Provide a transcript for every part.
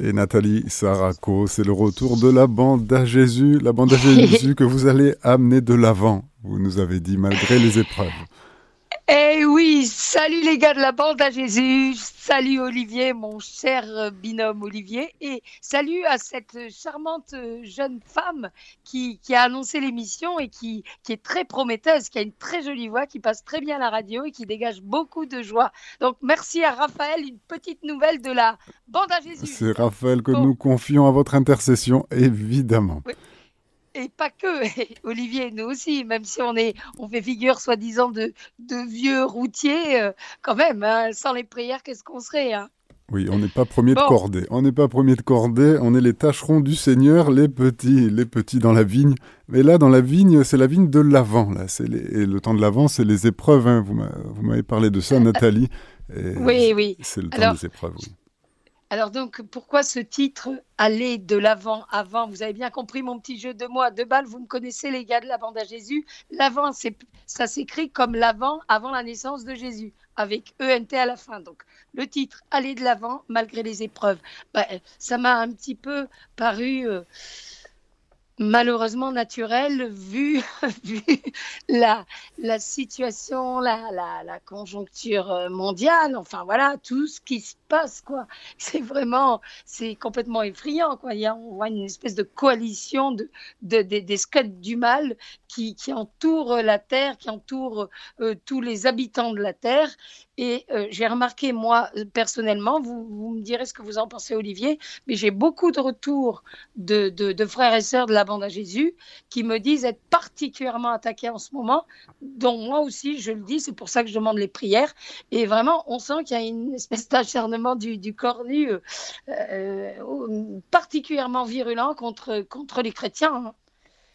Et Nathalie Saraco, c'est le retour de la bande à Jésus, la bande à Jésus que vous allez amener de l'avant, vous nous avez dit, malgré les épreuves. Eh oui, salut les gars de la bande à Jésus, salut Olivier, mon cher binôme Olivier, et salut à cette charmante jeune femme qui, a annoncé l'émission et qui, qui, est très prometteuse, qui a une très jolie voix, qui passe très bien à la radio et qui dégage beaucoup de joie. Donc merci à Raphaël, une petite nouvelle de la bande à Jésus. C'est Raphaël que nous confions à votre intercession, évidemment et pas que, Olivier, nous aussi, même si on, est, on fait figure soi-disant de, de vieux routiers, euh, quand même, hein, sans les prières, qu'est-ce qu'on serait hein? Oui, on n'est pas premier de cordée. On n'est pas premier de cordée, on est les tâcherons du Seigneur, les petits, les petits dans la vigne. Mais là, dans la vigne, c'est la vigne de l'avant. Là, c'est et le temps de l'avant, c'est les épreuves. Hein. Vous m'avez parlé de ça, Nathalie. oui, oui. C'est le temps des épreuves. Oui. Alors donc, pourquoi ce titre Aller de l'avant avant? Vous avez bien compris mon petit jeu de mots à deux balles. Vous me connaissez les gars de la bande à Jésus. L'avant, ça s'écrit comme l'avant avant la naissance de Jésus, avec ENT à la fin. Donc le titre Aller de l'avant malgré les épreuves. Bah, ça m'a un petit peu paru... Euh, malheureusement naturel vu, la, situation, la, conjoncture euh, mondiale, enfin voilà, tout ce qui se passe, quoi. C'est vraiment, c'est complètement effrayant, quoi. On voit une espèce de coalition de, de, des squelettes du mal qui, qui entourent la Terre, qui entourent euh, tous les habitants de la Terre. Et euh, j'ai remarqué, moi, personnellement, vous, me direz ce que vous en pensez, Olivier, mais j'ai beaucoup de retours de frères et sœurs de la à Jésus qui me disent être particulièrement attaqués en ce moment, dont moi aussi, je le dis, c'est pour ça que je demande les prières. Et vraiment, on sent qu'il y a une espèce d'acharnement du, du cornu euh, euh, particulièrement virulent contre, contre les chrétiens. Hein.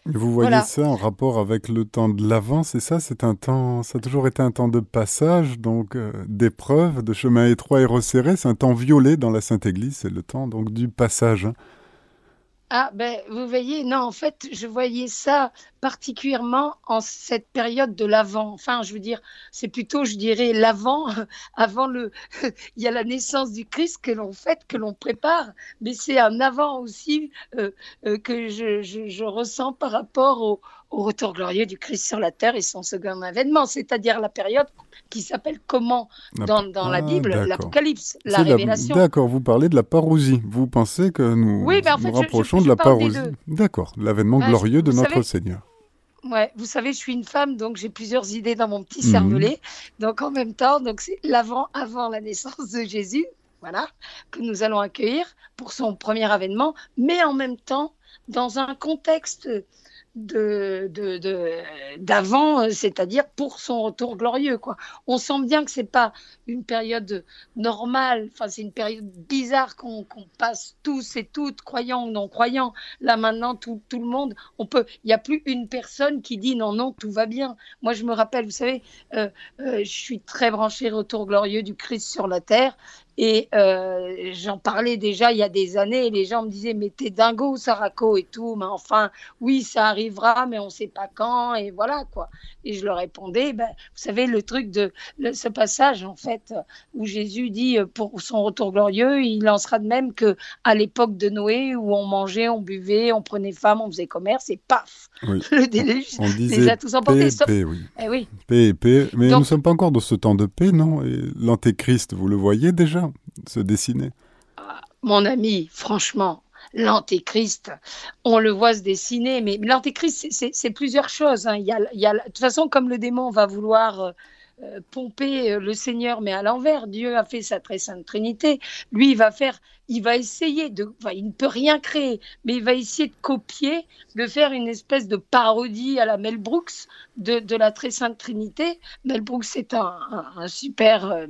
Vous voyez ça en rapport avec le temps de l'avant, c'est ça? C'est un temps, ça a toujours été un temps de passage, donc euh, d'épreuve, de chemin étroit et resserré. C'est un temps violet dans la Sainte Église, c'est le temps donc du passage. Hein. Ah, ben, vous voyez, non, en fait, je voyais ça particulièrement en cette période de l'avant. Enfin, je veux dire, c'est plutôt, je dirais, l'avant, avant le. Il y a la naissance du Christ que l'on fête, que l'on prépare, mais c'est un avant aussi euh, euh, que je, je, ressens par rapport au, au retour glorieux du Christ sur la terre et son second avènement, c'est-à-dire la période qui s'appelle comment dans, dans la ah, Bible, l'Apocalypse, la révélation. D'accord, vous parlez de la parousie. Vous pensez que nous oui, nous rapprochons de la parousie. D'accord, l'avènement glorieux de notre Seigneur. Ouais, vous savez, je suis une femme, donc j'ai plusieurs idées dans mon petit mhm. cervelet. Donc en même temps, donc c'est l'avant, avant la naissance de Jésus, voilà, que nous allons accueillir pour son premier avènement, mais en même temps dans un contexte de, d'avant, euh, c'est-à-dire pour son retour glorieux. Quoi. On sent bien que c'est pas une période normale, enfin c'est une période bizarre qu'on, passe tous et toutes, croyants ou non croyants. Là maintenant, tout, tout le monde, on peut, il n'y a plus une personne qui dit non, non, tout va bien. Moi je me rappelle, vous savez, euh, euh, je suis très branchée retour glorieux du Christ sur la terre et euh, j'en parlais déjà il y a des années, et les gens me disaient Mais t'es dingo, Sarako et tout. Mais enfin, oui, ça arrivera, mais on ne sait pas quand, et voilà quoi. Et je leur répondais ben, Vous savez, le truc de ce passage, en fait, où Jésus dit euh, Pour son retour glorieux, il en sera de même qu'à l'époque de Noé, où on mangeait, on buvait, on prenait femme, on faisait commerce, et paf Le déluge les a tous emportés. Paix, oui. Eh oui. Paix et paix. Mais nous ne sommes pas encore dans ce temps de paix, non? L'antéchrist, vous le voyez déjà? Se dessiner ah, Mon ami, franchement, l'antéchrist, on le voit se dessiner, mais l'antéchrist, c'est plusieurs choses. Hein. Il, y a, de toute façon, comme le démon va vouloir euh, pomper euh, le Seigneur, mais à l'envers. Dieu a fait sa très sainte Trinité. Lui, il va faire, il va essayer de, il ne peut rien créer, mais il va essayer de copier, de faire une espèce de parodie à la Mel Brooks de, la très sainte Trinité. Mel Brooks est un, super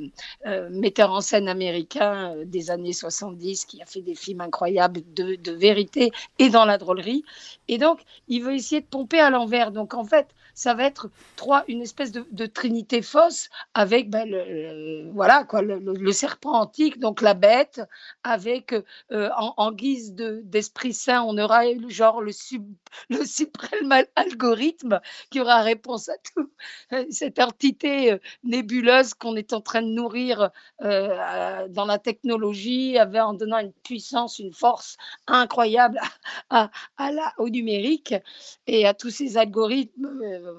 euh, metteur en scène américain des années 70 qui a fait des films incroyables de, vérité et dans la drôlerie. Et donc, il veut essayer de pomper à l'envers. Donc, en fait, ça va être trois, une espèce de, trinité fausse avec ben, le, voilà quoi, le, serpent antique, donc la bête, avec avec, en, guise d'Esprit Saint, on aura genre le, le suprême algorithme qui aura réponse à tout. Cette entité nébuleuse qu'on est en train de nourrir dans la technologie, en donnant une puissance, une force incroyable à, la, au numérique et à tous ces algorithmes.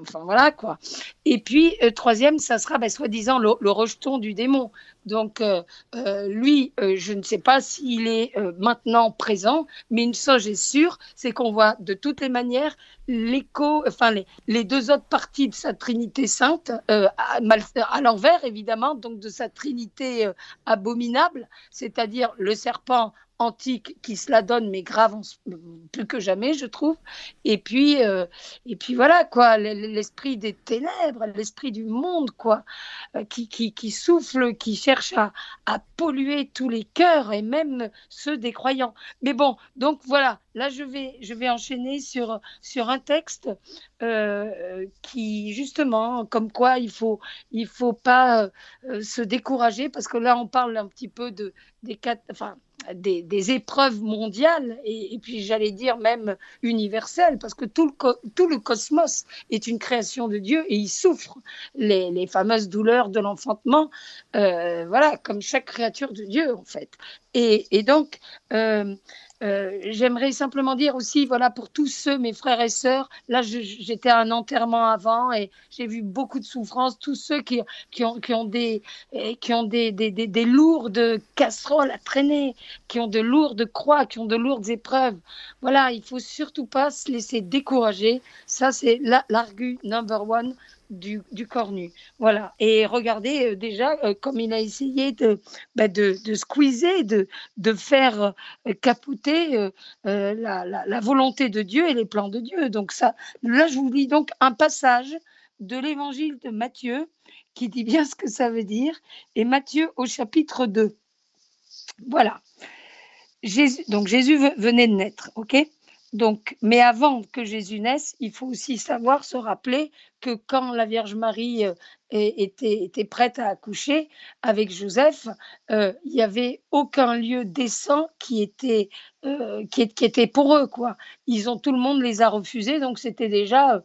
enfin voilà quoi. Et puis, troisième, ça sera ben, soi-disant le, le, rejeton du démon. Donc, euh, euh, lui, euh, je ne sais pas s'il est maintenant présent, mais une chose est sûre, c'est qu'on voit de toutes les manières l'écho, enfin les, deux autres parties de sa Trinité sainte, à l'envers évidemment, donc de sa Trinité abominable, c'est-à-dire le serpent antique qui se la donne, mais grave plus que jamais, je trouve. Et puis, euh, et puis voilà, quoi, l'esprit des ténèbres, l'esprit du monde, quoi, euh, qui, qui, qui, souffle, qui cherche à, à, polluer tous les cœurs et même ceux des croyants. Mais bon, donc voilà, là, je vais, je vais enchaîner sur, sur un texte euh, qui, justement, comme quoi il faut, il faut pas se décourager, parce que là, on parle un petit peu de, des quatre, enfin, des, épreuves mondiales et, puis j'allais dire même universelles parce que tout le, tout le cosmos est une création de Dieu et il souffre les, les fameuses douleurs de l'enfantement, euh, voilà, comme chaque créature de Dieu en fait. Et, donc, euh, euh, j'aimerais simplement dire aussi, voilà, pour tous ceux, mes frères et sœurs, là, j'étais à un enterrement avant et j'ai vu beaucoup de souffrances, tous ceux qui, qui, ont, qui ont, des, qui ont des, des, des, des, lourdes casseroles à traîner, qui ont de lourdes croix, qui ont de lourdes épreuves. Voilà, il faut surtout pas se laisser décourager. Ça, c'est l'argu number one du, du cornu. Voilà. Et regardez euh, déjà euh, comme il a essayé de, bah, de, de, squeezer, de, de faire euh, capoter la, la, la, volonté de Dieu et les plans de Dieu. Donc ça, là, je vous lis donc un passage de l'évangile de Matthieu qui dit bien ce que ça veut dire. Et Matthieu au chapitre 2. Voilà. Jésus, donc Jésus venait de naître, ok? Donc, mais avant que Jésus naisse, il faut aussi savoir se rappeler que quand la Vierge Marie euh, était, prête à accoucher avec Joseph, euh, il n'y avait aucun lieu décent qui était, euh, qui, était pour eux. Quoi. Ils ont, tout le monde les a refusés, donc c'était déjà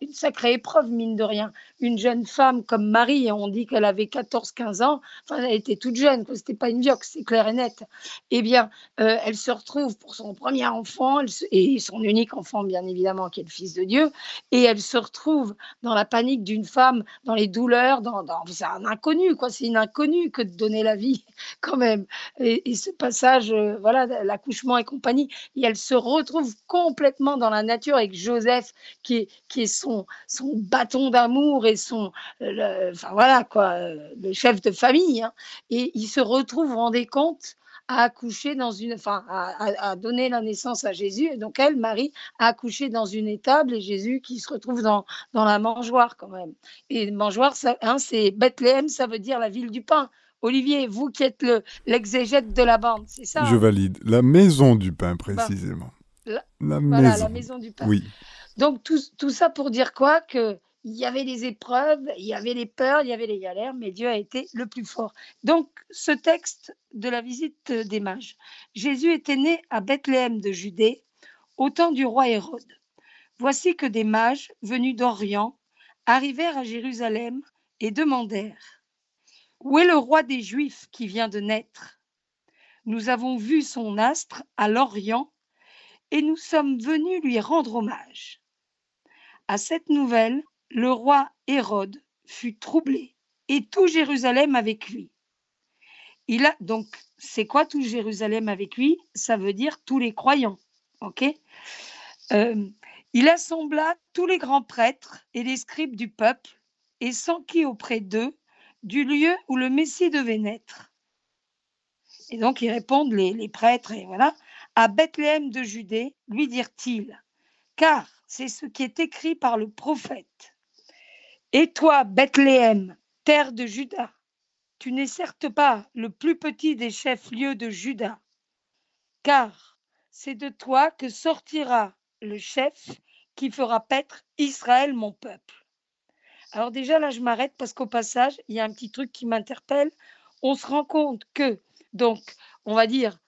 une sacrée épreuve, mine de rien. Une jeune femme comme Marie, on dit qu'elle avait 14-15 ans, enfin, elle était toute jeune, ce n'était pas une vioque, c'est clair et net. Eh bien, elle se retrouve pour son premier enfant, et son unique enfant, bien évidemment, qui est le Fils de Dieu, et elle se retrouve dans la panique d'une femme, dans les douleurs, dans, c'est un inconnu, quoi, c'est une inconnue que de donner la vie, quand même. Et, ce passage, euh, voilà, l'accouchement et compagnie, et elle se retrouve complètement dans la nature avec Joseph, qui est, qui est son, son bâton d'amour et son, le, enfin voilà quoi, le chef de famille. Hein. et il se retrouve, vous rendez compte, à accoucher dans une, enfin, à, donner la naissance à Jésus. Et donc elle, Marie, a accouché dans une étable et Jésus qui se retrouve dans, dans la mangeoire quand même. Et mangeoire, hein, c'est Bethléem, ça veut dire la ville du pain. Olivier, vous qui êtes l'exégète de la bande, c'est ça Je hein? valide. La maison du pain, précisément. la, voilà, la maison du pain. Oui. Donc tout, tout ça pour dire quoi? Que il y avait les épreuves, il y avait les peurs, il y avait les galères, mais Dieu a été le plus fort. Donc, ce texte de la visite des mages. Jésus était né à Bethléem de Judée, au temps du roi Hérode. Voici que des mages, venus d'Orient, arrivèrent à Jérusalem et demandèrent Où est le roi des Juifs qui vient de naître? Nous avons vu son astre à l'Orient et nous sommes venus lui rendre hommage. À cette nouvelle, le roi Hérode fut troublé et tout Jérusalem avec lui. Il a donc, c'est quoi tout Jérusalem avec lui? Ça veut dire tous les croyants. Ok? Euh, Il assembla tous les grands prêtres et les scribes du peuple et s'enquit auprès d'eux du lieu où le Messie devait naître. Et donc ils répondent, les, prêtres, voilà, à Bethléem de Judée, lui dirent-ils, car c'est ce qui est écrit par le prophète. Et toi, Bethléem, terre de Juda, tu n'es certes pas le plus petit des chefs-lieux de Juda, car c'est de toi que sortira le chef qui fera paître Israël, mon peuple. Alors déjà là, je m'arrête parce qu'au passage, il y a un petit truc qui m'interpelle. On se rend compte que, donc, on va dire,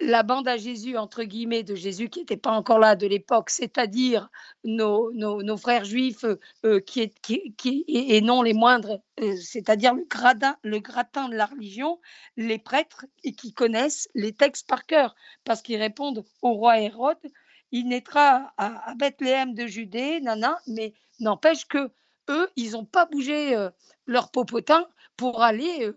la bande à Jésus, entre guillemets, de Jésus qui n'était pas encore là de l'époque, c'est-à-dire nos, nos, frères juifs euh, qui, qui, et, non les moindres, euh, c'est-à-dire le, gradin, le gratin de la religion, les prêtres et qui connaissent les textes par cœur, parce qu'ils répondent au roi Hérode, il naîtra à, Bethléem de Judée, nana, mais n'empêche que eux, ils n'ont pas bougé euh, leur popotin pour aller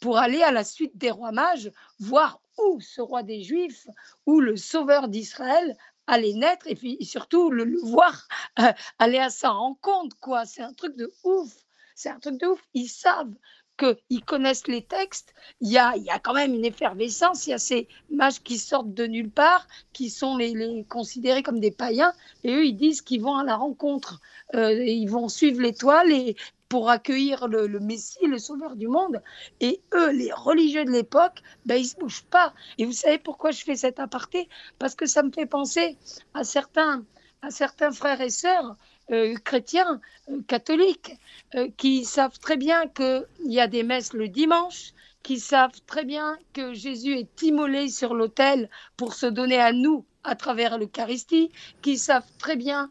pour aller à la suite des rois mages, voir où ce roi des Juifs, où le sauveur d'Israël allait naître et puis surtout le, voir euh, aller à sa rencontre. quoi. C'est un truc de ouf. C'est un truc de ouf. Ils savent qu'ils connaissent les textes, il y, a, y a quand même une effervescence, il y a ces mages qui sortent de nulle part, qui sont les, considérés comme des païens, et eux, ils disent qu'ils vont à la rencontre, euh, ils vont suivre l'étoile et, pour accueillir le, Messie, le Sauveur du monde. Et eux, les religieux de l'époque, ben, ils se bougent pas. Et vous savez pourquoi je fais cet aparté? Parce que ça me fait penser à certains, à certains frères et sœurs euh, chrétiens, euh, catholiques, euh, qui savent très bien qu'il y a des messes le dimanche, qui savent très bien que Jésus est immolé sur l'autel pour se donner à nous à travers l'Eucharistie, qui savent très bien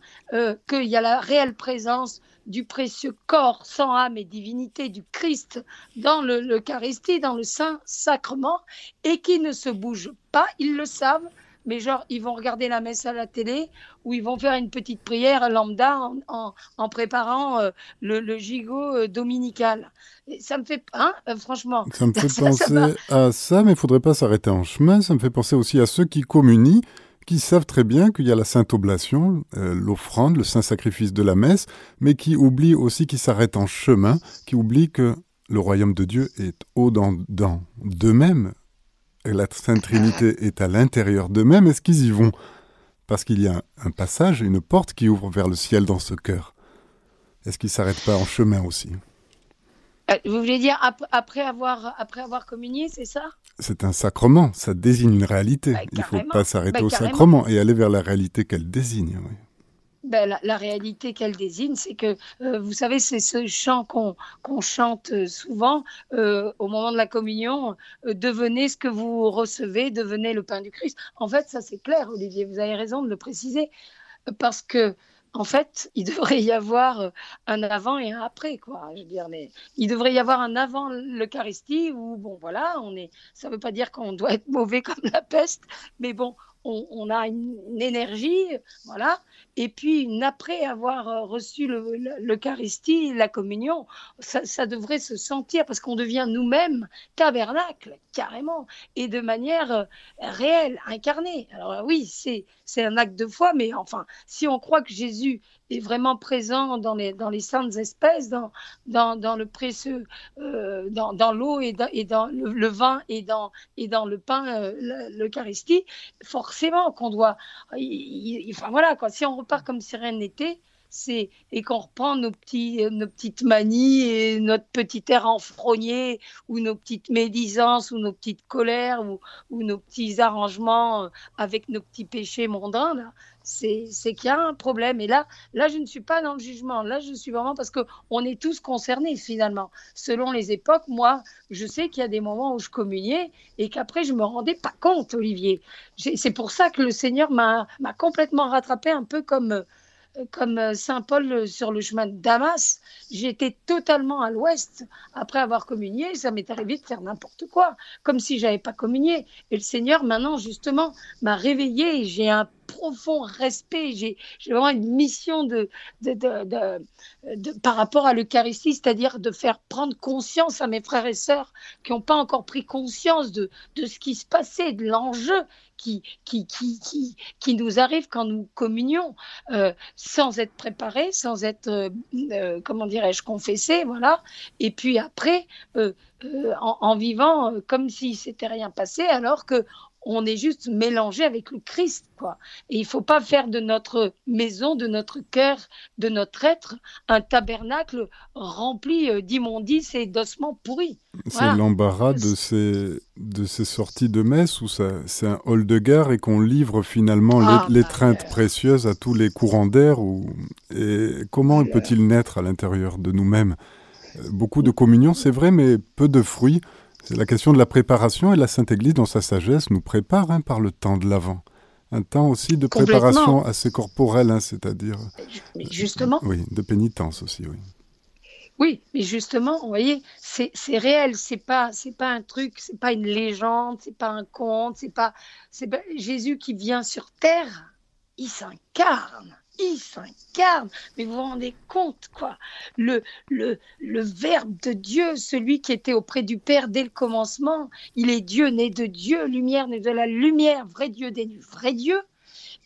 qu'il y a la réelle présence du précieux corps sans âme et divinité du Christ dans l'Eucharistie, dans le Saint Sacrement, et qui ne se bougent pas, ils le savent, mais genre, ils vont regarder la messe à la télé ou ils vont faire une petite prière lambda en, préparant euh, le, gigot euh, dominical. ça me fait, hein, euh, franchement. Ça me fait penser à ça, mais il faudrait pas s'arrêter en chemin. Ça me fait penser aussi à ceux qui communient qui savent très bien qu'il y a la sainte oblation, euh, l'offrande, le saint sacrifice de la messe, mais qui oublient aussi qu'ils s'arrêtent en chemin, qui oublient que le royaume de Dieu est au dans, d'eux-mêmes, et la Sainte Trinité est à l'intérieur d'eux-mêmes. Est-ce qu'ils y vont? Parce qu'il y a un, passage, une porte qui ouvre vers le ciel dans ce cœur. Est-ce qu'ils s'arrêtent pas en chemin aussi? Vous voulez dire après avoir, après avoir communié, c'est ça? C'est un sacrement, ça désigne une réalité. Bah, Il ne faut pas s'arrêter bah, au sacrement et aller vers la réalité qu'elle désigne. Ben, la, réalité qu'elle désigne, c'est que, euh, vous savez, c'est ce chant qu'on chante euh, souvent euh, au moment de la communion, devenez ce que vous recevez, devenez le pain du Christ. En fait, ça c'est clair, Olivier, vous avez raison de le préciser, parce que en fait, il devrait y avoir euh, un avant et un après, quoi. Je veux dire, mais il devrait y avoir un avant l'Eucharistie où, bon, voilà, on est. Ça ne veut pas dire qu'on doit être mauvais comme la peste, mais bon, on, a une, énergie, voilà, et puis après avoir euh, reçu l'Eucharistie, la communion, ça, devrait se sentir parce qu'on devient nous-mêmes tabernacle, carrément, et de manière euh, réelle, incarnée. Alors oui, c'est un acte de foi, mais enfin, si on croit que Jésus est vraiment présent dans les, dans les saintes espèces, dans, dans, dans le précieux, euh, dans, dans l'eau et dans, et dans le, vin et dans, et dans le pain, l'Eucharistie, forcément qu'on doit. enfin voilà, quoi, repart comme si rien n'était, et qu'on reprend nos petites manies et notre petit air enfrogné ou nos petites médisances ou nos petites colères ou, nos petits arrangements euh, avec nos petits péchés mondains c'est qu'il y a un problème. Et là, là, je ne suis pas dans le jugement. Là, je suis vraiment parce qu'on est tous concernés finalement. Selon les époques, moi, je sais qu'il y a des moments où je communiais et qu'après, je me rendais pas compte, Olivier. C'est pour ça que le Seigneur m'a complètement rattrapé un peu comme comme euh, Saint Paul euh, sur le chemin de Damas, j'étais totalement à l'ouest après avoir communié. Ça m'est arrivé de faire n'importe quoi, comme si j'avais pas communié. Et le Seigneur, maintenant, justement, m'a réveillé. J'ai un profond respect. J'ai vraiment une mission de, de, de, par rapport à l'Eucharistie, c'est-à-dire de faire prendre conscience à mes frères et sœurs qui n'ont pas encore pris conscience de, de ce qui se passait, de l'enjeu qui, qui, qui, qui, nous arrive quand nous communions, euh, sans être préparés, sans être, euh, euh, comment dirais-je, confessés, voilà. Et puis après, en, en, vivant comme si s'était rien passé, alors que on est juste mélangé avec le Christ, quoi. Et il faut pas faire de notre maison, de notre cœur, de notre être, un tabernacle rempli euh, d'immondices et d'ossements pourris. C'est l'embarras de ces, de ces sorties de messe où c'est un hall de gare et qu'on livre finalement ah, l'étreinte bah, précieuse à tous les courants d'air. Et comment peut-il naître à l'intérieur de nous-mêmes? Beaucoup de communion, c'est vrai, mais peu de fruits. C'est la question de la préparation et la Sainte Église, dans sa sagesse, nous prépare hein, par le temps de l'Avent. Un temps aussi de préparation assez corporelle, hein, c'est-à-dire. Justement. Oui, de pénitence aussi, oui. Oui, mais justement, vous voyez, c'est réel, c'est pas c'est pas un truc, c'est pas une légende, c'est pas un conte, c'est pas c'est Jésus qui vient sur terre, il s'incarne il s'incarne. Mais vous vous rendez compte, quoi le, le, le Verbe de Dieu, celui qui était auprès du Père dès le commencement, il est Dieu, né de Dieu, lumière, né de la lumière, vrai Dieu, né du vrai Dieu.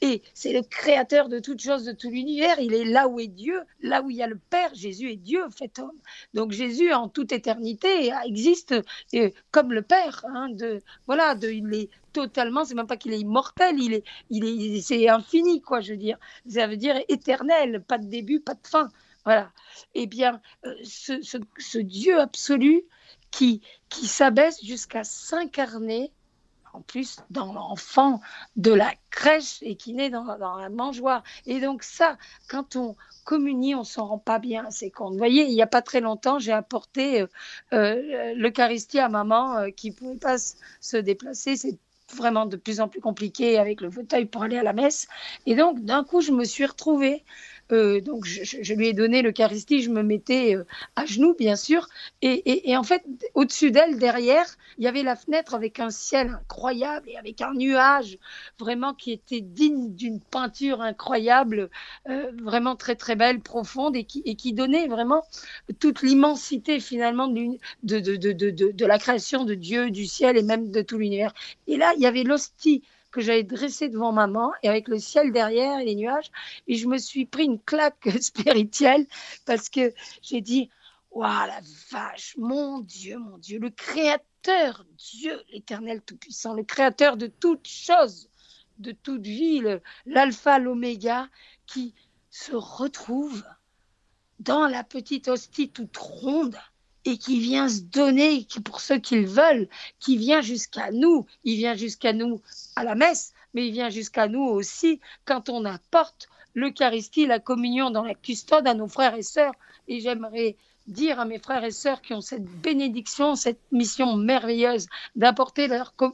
Et c'est le créateur de toutes choses, de tout l'univers. Il est là où est Dieu, là où il y a le Père. Jésus est Dieu fait homme. Donc Jésus, en toute éternité, existe euh, comme le Père. Hein, voilà, il est totalement, c'est même pas qu'il est immortel, il est, il est, c'est infini, quoi, je veux dire. Ça veut dire éternel, pas de début, pas de fin. Voilà. Eh bien, euh, ce, ce Dieu absolu qui, qui s'abaisse jusqu'à s'incarner plus dans l'enfant de la crèche et qui naît dans, la mangeoire. Et donc ça, quand on communie, on s'en rend pas bien c'est compte. Vous voyez, il n'y a pas très longtemps, j'ai apporté euh, euh, l'Eucharistie à maman euh, qui ne pouvait pas se déplacer. C'est vraiment de plus en plus compliqué avec le fauteuil pour aller à la messe. Et donc, d'un coup, je me suis retrouvée euh, donc je, lui ai donné l'Eucharistie, je me mettais euh, à genoux, bien sûr. Et, en fait, au-dessus d'elle, derrière, il y avait la fenêtre avec un ciel incroyable et avec un nuage vraiment qui était digne d'une peinture incroyable, euh, vraiment très très belle, profonde et qui, donnait vraiment toute l'immensité finalement de, de, la création de Dieu, du ciel et même de tout l'univers. Et là, il y avait l'hostie que j'avais dressé devant maman et avec le ciel derrière et les nuages. Et je me suis pris une claque spirituelle parce que j'ai dit Waouh, la vache, mon Dieu, mon Dieu, le Créateur, Dieu, l'éternel Tout-Puissant, le Créateur de toutes choses, de toute vie, l'Alpha, l'Oméga, qui se retrouve dans la petite hostie toute ronde et qui vient se donner pour ceux qui le veulent, qui vient jusqu'à nous. Il vient jusqu'à nous à la messe, mais il vient jusqu'à nous aussi quand on apporte l'Eucharistie, la communion dans la custode à nos frères et sœurs. Et j'aimerais dire à mes frères et sœurs qui ont cette bénédiction, cette mission merveilleuse d'apporter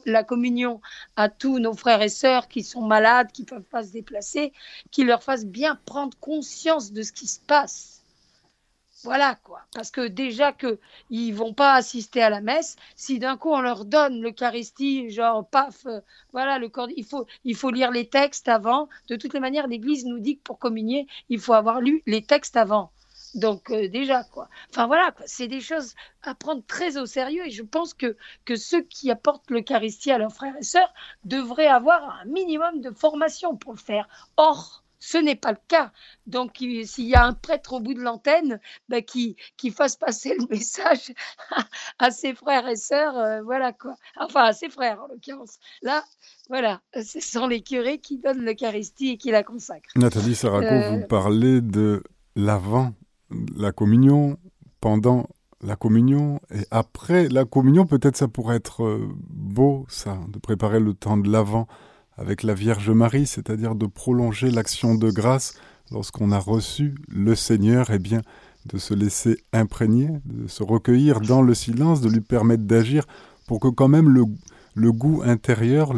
la communion à tous nos frères et sœurs qui sont malades, qui ne peuvent pas se déplacer, qu'ils leur fassent bien prendre conscience de ce qui se passe voilà quoi. Parce que déjà qu'ils ne vont pas assister à la messe, si d'un coup on leur donne l'Eucharistie, genre paf, euh, voilà, le corps, il faut, il faut lire les textes avant. De toutes les manières, l'Église nous dit que pour communier, il faut avoir lu les textes avant. Donc euh, déjà quoi. Enfin voilà. C'est des choses à prendre très au sérieux et je pense que que ceux qui apportent l'Eucharistie à leurs frères et sœurs devraient avoir un minimum de formation pour le faire. Or ce n'est pas le cas. Donc, s'il y a un prêtre au bout de l'antenne, bah, qui, qui fasse passer le message à, ses frères et sœurs, euh, voilà quoi. Enfin, à ses frères en l'occurrence. Là, voilà, ce sont les curés qui donnent l'Eucharistie et qui la consacrent. Nathalie Saraco, vous euh, parlez de l'avant, la communion, pendant la communion et après la communion, peut-être ça pourrait être euh, beau, ça, de préparer le temps de l'avant avec la Vierge Marie, c'est-à-dire de prolonger l'action de grâce lorsqu'on a reçu le Seigneur, et eh bien de se laisser imprégner, de se recueillir dans le silence, de lui permettre d'agir pour que quand même le, goût intérieur,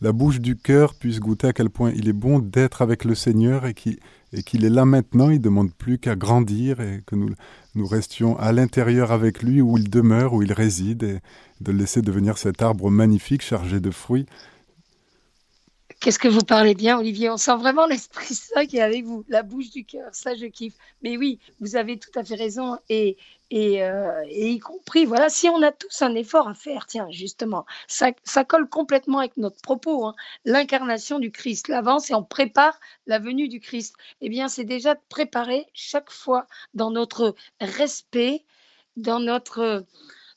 la bouche du cœur puisse goûter à quel point il est bon d'être avec le Seigneur et qu'il et est là maintenant, il ne demande plus qu'à grandir et que nous, nous restions à l'intérieur avec lui où il demeure, où il réside, et de laisser devenir cet arbre magnifique chargé de fruits Qu'est-ce que vous parlez bien, Olivier? On sent vraiment l'Esprit Saint qui est avec vous, la bouche du cœur. Ça, je kiffe. Mais oui, vous avez tout à fait raison. Et, et, euh, y compris, voilà, si on a tous un effort à faire, tiens, justement, ça, ça colle complètement avec notre propos. Hein. L'incarnation du Christ, l'avance et on prépare la venue du Christ. Eh bien, c'est déjà de préparer chaque fois dans notre respect, dans notre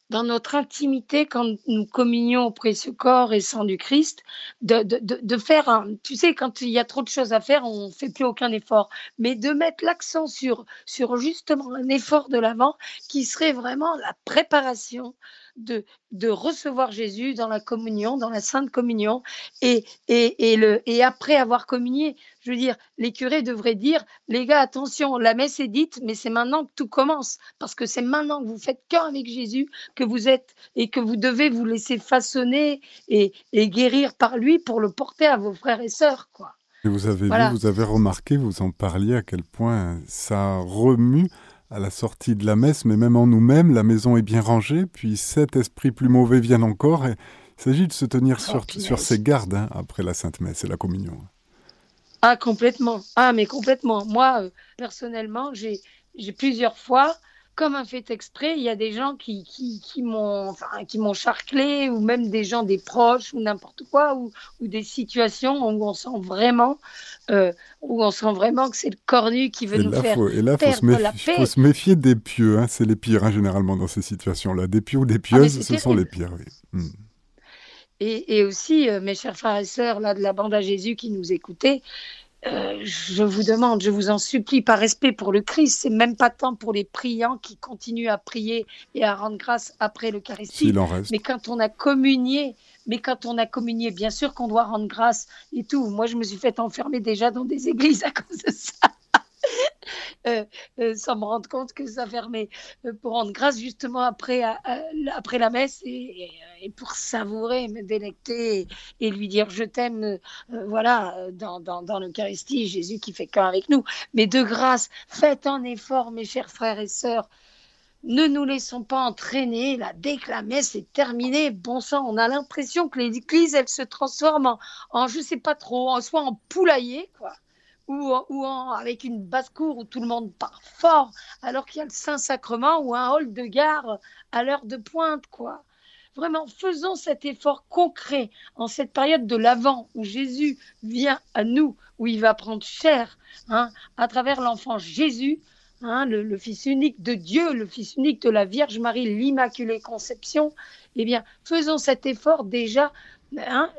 dans notre intimité, quand nous communions au précieux corps et sang du Christ, de, de, de, faire un, tu sais, quand il y a trop de choses à faire, on ne fait plus aucun effort, mais de mettre l'accent sur, sur justement un effort de l'avant qui serait vraiment la préparation de, de recevoir Jésus dans la communion, dans la sainte communion, et, et, et, le, et après avoir communié, je veux dire, les curés devraient dire, les gars, attention, la messe est dite, mais c'est maintenant que tout commence, parce que c'est maintenant que vous faites cœur avec Jésus, que vous êtes, et que vous devez vous laisser façonner et, et guérir par lui pour le porter à vos frères et sœurs, quoi. Et vous avez vu, vous avez remarqué, vous en parliez à quel point ça remue à la sortie de la messe, mais même en nous-mêmes, la maison est bien rangée, puis cet esprit plus mauvais vient encore. Et il s'agit de se tenir oh, sur, sur ses gardes hein, après la Sainte Messe et la communion. Ah, complètement. Ah, mais complètement. Moi, euh, personnellement, j'ai plusieurs fois comme un fait exprès, il y a des gens qui, qui, qui m'ont enfin, qui m'ont charclé, ou même des gens, des proches, ou n'importe quoi, ou, ou, des situations où on sent vraiment, euh, où on sent vraiment que c'est le cornu qui veut nous faire et là, perdre faut se méfier, la paix. faut se méfier des pieux, hein, c'est les pires hein, généralement dans ces situations-là. Des pieux ou des ah, pieuses, ce terrible. sont les pires. Oui. Hmm. Et, et, aussi, euh, mes chers frères et sœurs là, de la bande à Jésus qui nous écoutaient, euh, je vous demande, je vous en supplie, par respect pour le Christ, c'est même pas tant pour les priants qui continuent à prier et à rendre grâce après l'Eucharistie. Mais quand on a communié, mais quand on a communié, bien sûr qu'on doit rendre grâce et tout. Moi, je me suis fait enfermer déjà dans des églises à cause de ça. Euh, euh, sans me rendre compte que ça fermait euh, pour rendre grâce justement après, après la messe et, pour savourer, me délecter et, lui dire je t'aime, voilà, dans, dans, l'Eucharistie, Jésus qui fait qu'un avec nous. Mais de grâce, faites un effort, mes chers frères et sœurs. Ne nous laissons pas entraîner, dès que la messe est terminée, bon sang, on a l'impression que l'église, elle se transforme en, en, je sais pas trop, en, soit en poulailler, quoi ou, ou en, avec une basse-cour où tout le monde part fort, alors qu'il y a le Saint-Sacrement ou un hall de gare à l'heure de pointe, quoi. Vraiment, faisons cet effort concret en cette période de l'Avent où Jésus vient à nous, où il va prendre chair hein, à travers l'enfant Jésus, hein, le, le, Fils unique de Dieu, le Fils unique de la Vierge Marie, l'Immaculée Conception. Eh bien, faisons cet effort déjà Hein,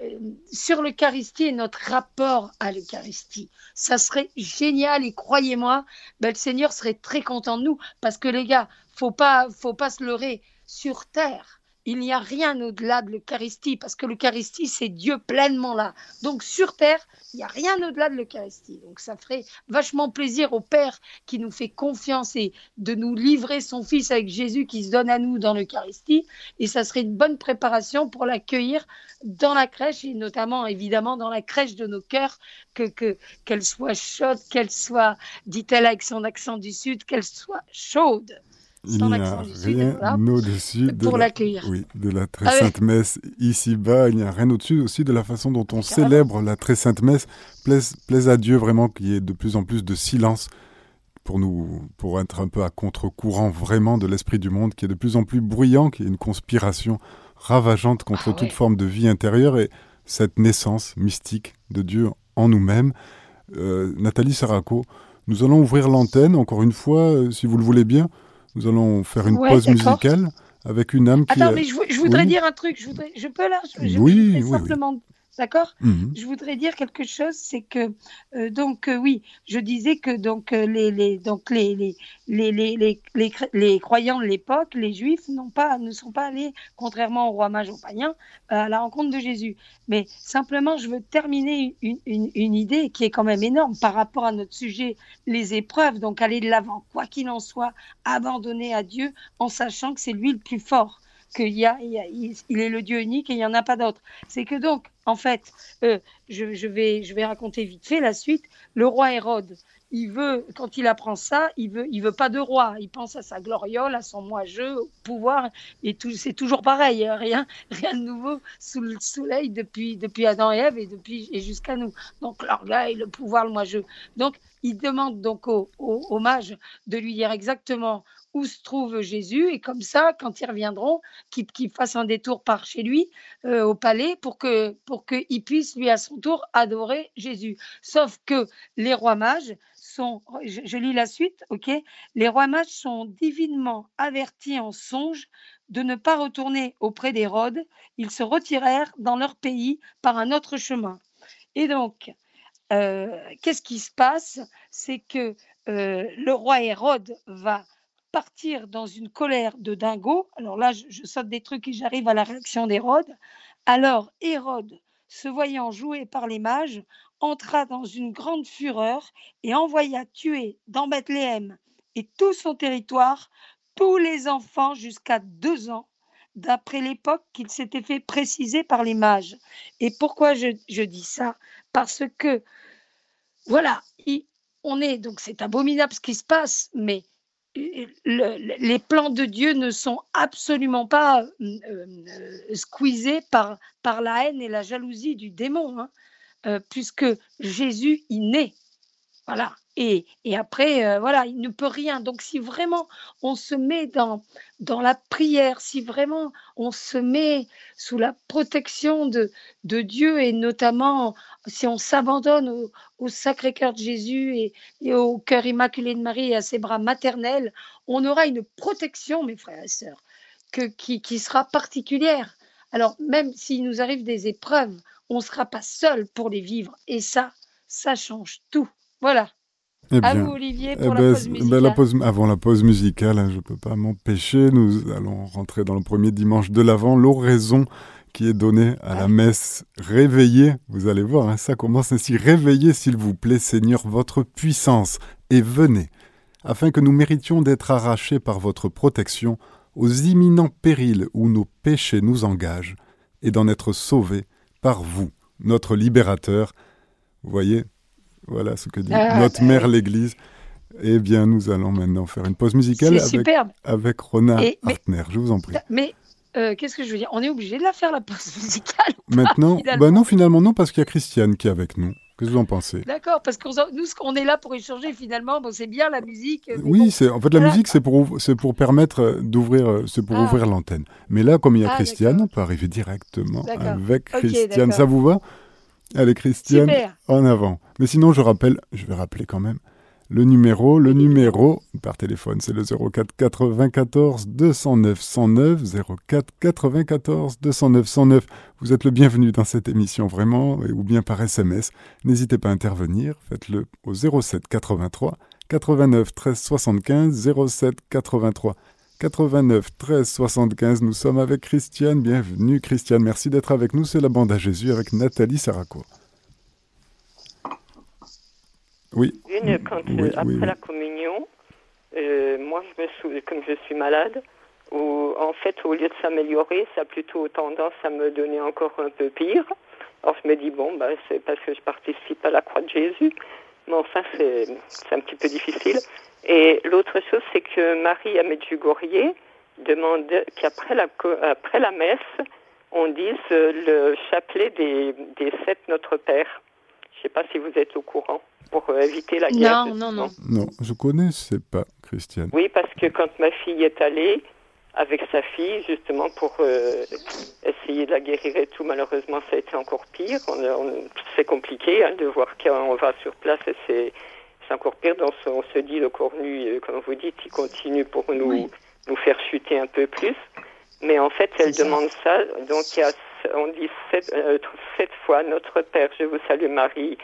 sur l'Eucharistie et notre rapport à l'Eucharistie. Ça serait génial et croyez-moi, ben, le Seigneur serait très content de nous parce que les gars, faut pas, faut pas se leurrer sur terre il n'y a rien au-delà de l'Eucharistie, parce que l'Eucharistie, c'est Dieu pleinement là. Donc sur Terre, il n'y a rien au-delà de l'Eucharistie. Donc ça ferait vachement plaisir au Père qui nous fait confiance et de nous livrer son Fils avec Jésus qui se donne à nous dans l'Eucharistie. Et ça serait une bonne préparation pour l'accueillir dans la crèche, et notamment évidemment dans la crèche de nos cœurs, que qu'elle soit chaude, qu'elle soit, dit-elle avec son accent du Sud, qu'elle soit chaude. Il n'y a rien au-dessus de, la, oui, de la très ah sainte messe ici-bas. Il n'y a rien au-dessus aussi de la façon dont on célèbre la très sainte messe. Plaise, plaise à Dieu vraiment qu'il y ait de plus en plus de silence pour nous, pour être un peu à contre-courant vraiment de l'esprit du monde qui est de plus en plus bruyant, qui est une conspiration ravageante contre ah, toute forme de vie intérieure et cette naissance mystique de Dieu en nous-mêmes. Euh, Nathalie Saraco, nous allons ouvrir l'antenne, encore une fois, euh, si vous le voulez bien. Nous allons faire une ouais, pause musicale avec une âme qui. Attends, mais je, je voudrais oui. dire un truc. Je, voudrais, je peux là? Je, Oui, je oui, simplement oui. D'accord? -hmm. Je voudrais dire quelque chose, c'est que euh, donc euh, oui, je disais que donc euh, les, les donc les les les les les, les, croyants de l'époque, les juifs pas ne sont pas allés contrairement au roi mage aux païens à la rencontre de Jésus. Mais simplement, je veux terminer une, une, une idée qui est quand même énorme par rapport à notre sujet, les épreuves. Donc aller de l'avant, quoi qu'il en soit, abandonner à Dieu en sachant que c'est lui le plus fort qu'il il, est le Dieu unique et il n'y en a pas d'autre. C'est que donc, en fait, euh, je, vais, je vais raconter vite fait la suite. Le roi Hérode, il veut, quand il apprend ça, il veut, il veut pas de roi. Il pense à sa gloriole, à son moi-je, au pouvoir, et tout, c'est toujours pareil. Hein, rien, rien de nouveau sous le soleil depuis, depuis Adam et Ève et depuis et jusqu'à nous. Donc l'orgueil, le pouvoir, le moi-je. Donc il demande donc au, au mage de lui dire exactement où se trouve Jésus et comme ça, quand ils reviendront, qu'ils qu fassent un détour par chez lui euh, au palais pour que pour qu'il puisse lui à son tour adorer Jésus. Sauf que les rois mages sont, je, lis la suite, ok, les rois mages sont divinement avertis en songe de ne pas retourner auprès d'Hérode. Ils se retirèrent dans leur pays par un autre chemin. Et donc, euh, qu'est-ce qui se passe? C'est que euh, le roi Hérode va partir dans une colère de dingo. Alors là, je, je saute des trucs et j'arrive à la réaction d'Hérode. Alors Hérode, se voyant joué par les mages, entra dans une grande fureur et envoya tuer dans Bethléem et tout son territoire tous les enfants jusqu'à deux ans, d'après l'époque qu'il s'était fait préciser par les mages. Et pourquoi je, je dis ça? Parce que, voilà, on est, donc c'est abominable ce qui se passe, mais les plans de Dieu ne sont absolument pas euh, euh, squeezés par, la haine et la jalousie du démon, hein, euh, puisque Jésus y naît. Voilà. Et, après, voilà, il ne peut rien. Donc, si vraiment on se met dans, dans la prière, si vraiment on se met sous la protection de, de Dieu et notamment si on s'abandonne au, Sacré-Cœur de Jésus et, au cœur immaculé de Marie et à ses bras maternels, on aura une protection, mes frères et sœurs, que, qui, qui sera particulière. Alors, même s'il nous arrive des épreuves, on ne sera pas seul pour les vivre. Et ça, ça change tout. Voilà. Eh à vous, Olivier, pour eh la, ben, ben, la, pause avant la pause musicale, hein, je ne peux pas m'empêcher. Nous allons rentrer dans le premier dimanche de l'Avent, l'oraison qui est donné à la messe. Réveillez, vous allez voir, hein, ça commence ainsi. Réveillez, s'il vous plaît, Seigneur, votre puissance, et venez, afin que nous méritions d'être arrachés par votre protection aux imminents périls où nos péchés nous engagent, et d'en être sauvés par vous, notre libérateur. Vous voyez, voilà ce que dit ah, notre mère l'Église. Eh bien, nous allons maintenant faire une pause musicale avec, avec Rona Hartner. Je vous en prie. Mais euh, qu'est-ce que je veux dire? On est obligé de la faire la pause musicale Maintenant Bah non, finalement non, parce qu'il y a Christiane qui est avec nous. Qu'est-ce que vous en pensez? D'accord, parce que nous, on est là pour échanger finalement. Bon, c'est bien la musique. Oui, c'est en fait la musique, c'est pour c'est pour permettre euh, d'ouvrir, euh, c'est pour ah. ouvrir l'antenne. Mais là, comme il y a ah, Christiane, on peut arriver directement avec Christiane. Ça vous va? Allez, Christiane, en avant. Mais sinon, je rappelle, je vais rappeler quand même le numéro, le numéro par téléphone, c'est le 04 94 209 109, 04 94 209 109. Vous êtes le bienvenu dans cette émission vraiment, ou bien par SMS. N'hésitez pas à intervenir, faites-le au 07 83 89 13 75, 07 83 89 13 75. Nous sommes avec Christiane. Bienvenue Christiane, merci d'être avec nous. C'est la bande à Jésus avec Nathalie Saraco. Oui. Une, quand, euh, après la communion, euh, moi, je me souviens, comme je suis malade, ou en fait, au lieu de s'améliorer, ça a plutôt tendance à me donner encore un peu pire. Alors, je me dis, bon, bah, c'est parce que je participe à la croix de Jésus. Mais enfin, c'est un petit peu difficile. Et l'autre chose, c'est que Marie à Medjugorje demande qu'après la, après la messe, on dise le chapelet des, des sept Notre Père. Je ne sais pas si vous êtes au courant pour euh, éviter la guerre. Non, non, non. Non, je connaissais pas, Christiane. Oui, parce que quand ma fille est allée avec sa fille, justement, pour euh, essayer de la guérir et tout, malheureusement, ça a été encore pire. c'est compliqué hein, de voir qu'on va sur place et c'est, encore pire. Donc, on se dit, le cornu, euh, comme vous dites, il continue pour nous, nous faire chuter un peu plus. Mais en fait, elle demande ça. Donc, il y a, on dit sept, sept fois Notre Père, je vous salue Marie,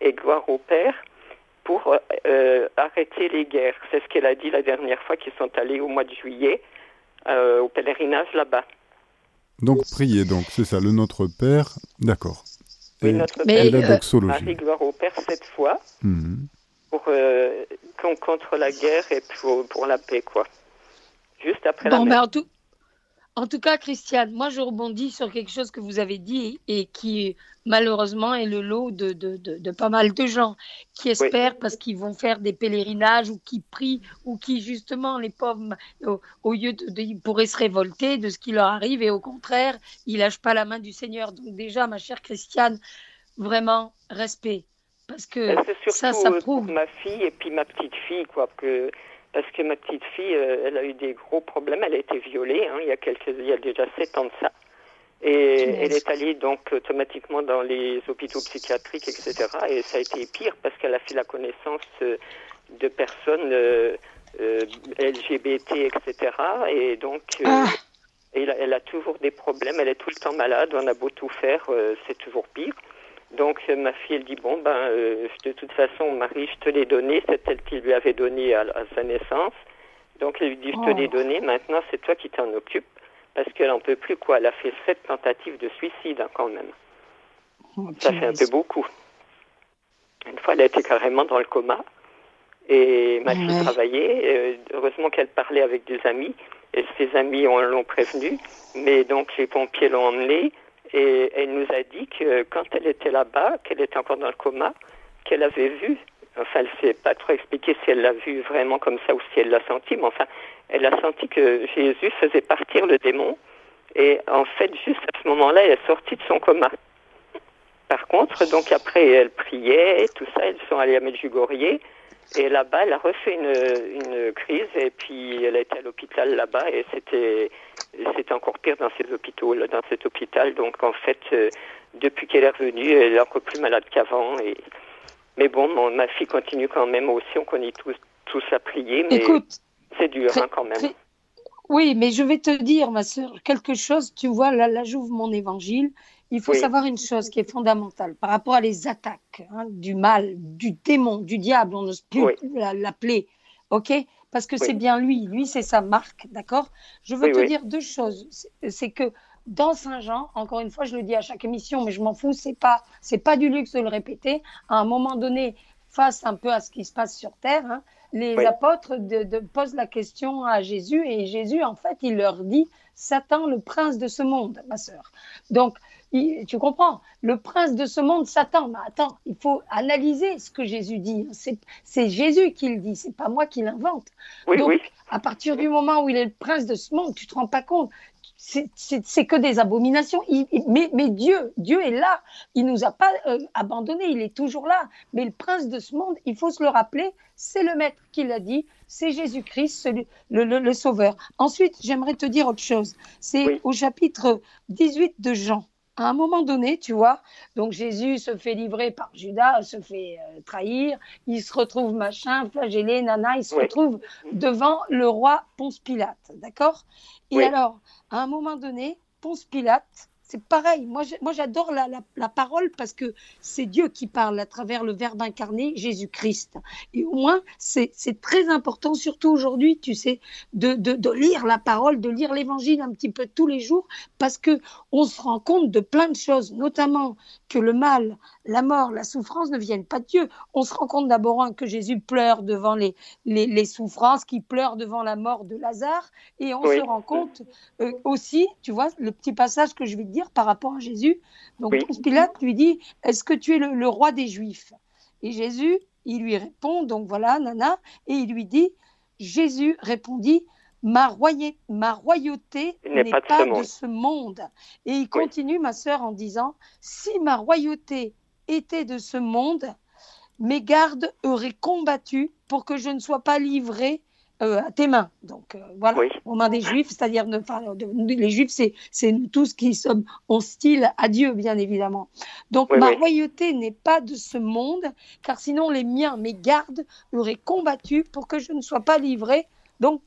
et gloire au Père pour euh, euh, arrêter les guerres. C'est ce qu'elle a dit la dernière fois qu'ils sont allés au mois de juillet euh, au pèlerinage là-bas. Donc priez donc, c'est ça, le Notre Père, d'accord. Oui, Notre Père, la doxologie. Marie, gloire au Père cette fois mhm. Pour contre la guerre et pour, pour, la paix, quoi. Juste après la ben, tout, en tout cas, Christiane, moi je rebondis sur quelque chose que vous avez dit et qui malheureusement est le lot de, de, de, pas mal de gens qui espèrent parce qu'ils vont faire des pèlerinages ou qui prient ou qui justement les pauvres au, lieu de, ils pourraient se révolter de ce qui leur arrive et au contraire ils lâchent pas la main du Seigneur. Donc déjà, ma chère Christiane, vraiment respect parce que ça, ça prouve. Pour ma fille et puis ma petite fille quoi que parce que ma petite fille, euh, elle a eu des gros problèmes. Elle a été violée hein, il, y a quelques, il y a déjà sept ans de ça. Et elle est allée donc automatiquement dans les hôpitaux psychiatriques, etc. Et ça a été pire parce qu'elle a fait la connaissance euh, de personnes euh, LGBT, etc. Et donc, ah. elle, elle, a toujours des problèmes. Elle est tout le temps malade. On a beau tout faire, c'est toujours pire. Donc euh, ma fille, elle dit, bon, ben, euh, de toute façon, Marie, je te l'ai donné, c'est elle qui lui avait donné à, sa naissance. Donc elle lui dit, je te l'ai oh. donné, maintenant c'est toi qui t'en occupes, parce qu'elle n'en peut plus, quoi. Elle a fait sept tentatives de suicide, hein, quand même. Oh, ça fait un peu beaucoup. Une fois, elle a été carrément dans le coma. Et ma fille travaillait. Euh, heureusement qu'elle parlait avec des amis. Et ses amis l'ont prévenue. Mais donc, les pompiers l'ont emmenée. Et elle nous a dit que quand elle était là-bas, qu'elle était encore dans le coma, qu'elle avait vu, enfin, elle ne s'est pas trop expliqué si elle l'a vu vraiment comme ça ou si elle l'a senti, mais enfin, elle a senti que Jésus faisait partir le démon. Et en fait, juste à ce moment-là, elle est sortie de son coma. Par contre, donc après, elle priait, tout ça, elles sont allées à Medjugorje. Et là-bas, elle a refait une, une, crise et puis elle a été à l'hôpital là-bas et c'était c'était encore pire dans ces hôpitaux, dans cet hôpital. Donc en fait, euh, depuis qu'elle est revenue, elle est encore plus malade qu'avant. Et mais bon, ma fille continue quand même aussi. On connaît tous tous à prier, mais c'est dur hein, quand même. Oui, mais je vais te dire, ma soeur, quelque chose. Tu vois, là, là j'ouvre mon évangile il faut savoir une chose qui est fondamentale par rapport à les attaques hein, du mal, du démon, du diable, on n'ose plus l'appeler, ok? Parce que c'est bien lui, lui c'est sa marque, d'accord? Je veux te dire deux choses. C'est que dans Saint Jean, encore une fois, je le dis à chaque émission, mais je m'en fous, c'est pas, c'est pas du luxe de le répéter. À un moment donné, face un peu à ce qui se passe sur terre, hein, les apôtres de, posent la question à Jésus et Jésus, en fait, il leur dit Satan, le prince de ce monde, ma sœur. Donc, tu comprends? Le prince de ce monde, Satan. Mais attends, il faut analyser ce que Jésus dit. C'est Jésus qui le dit, c'est pas moi qui l'invente. Donc, à partir du moment où il est le prince de ce monde, tu te rends pas compte c'est que des abominations. mais, mais, Dieu, Dieu est là. Il nous a pas euh, abandonnés. Il est toujours là. Mais le prince de ce monde, il faut se le rappeler, c'est le maître qui l'a dit. C'est Jésus-Christ, le, le, le, Sauveur. Ensuite, j'aimerais te dire autre chose. C'est au chapitre 18 de Jean à un moment donné, tu vois, donc Jésus se fait livrer par Judas, se fait euh, trahir, il se retrouve machin, flagellé, nana, il se retrouve devant le roi Ponce Pilate, d'accord? Et alors, à un moment donné, Ponce Pilate, c'est pareil. Moi, j'adore la, parole parce que c'est Dieu qui parle à travers le Verbe incarné, Jésus-Christ. Et au moins, c'est très important, surtout aujourd'hui, tu sais, de, de, lire la parole, de lire l'Évangile un petit peu tous les jours, parce que on se rend compte de plein de choses, notamment que le mal, la mort, la souffrance ne viennent pas de Dieu. On se rend compte d'abord que Jésus pleure devant les, les, souffrances, qu'il pleure devant la mort de Lazare, et on se rend compte euh, aussi, tu vois, le petit passage que je vais te dire par rapport à Jésus. Donc Pilate lui dit, est-ce que tu es le, roi des Juifs? Et Jésus, il lui répond, donc voilà, nana, et il lui dit, Jésus répondit, ma, ma royauté n'est pas, de, ce monde. Et il continue, ma sœur, en disant, si ma royauté était de ce monde, mes gardes auraient combattu pour que je ne sois pas livré euh, à tes mains. Donc euh, voilà, aux mains des Juifs, c'est-à-dire les Juifs, c'est nous tous qui sommes hostiles à Dieu, bien évidemment. Donc ma royauté n'est pas de ce monde, car sinon les miens, mes gardes, auraient combattu pour que je ne sois pas livré. Donc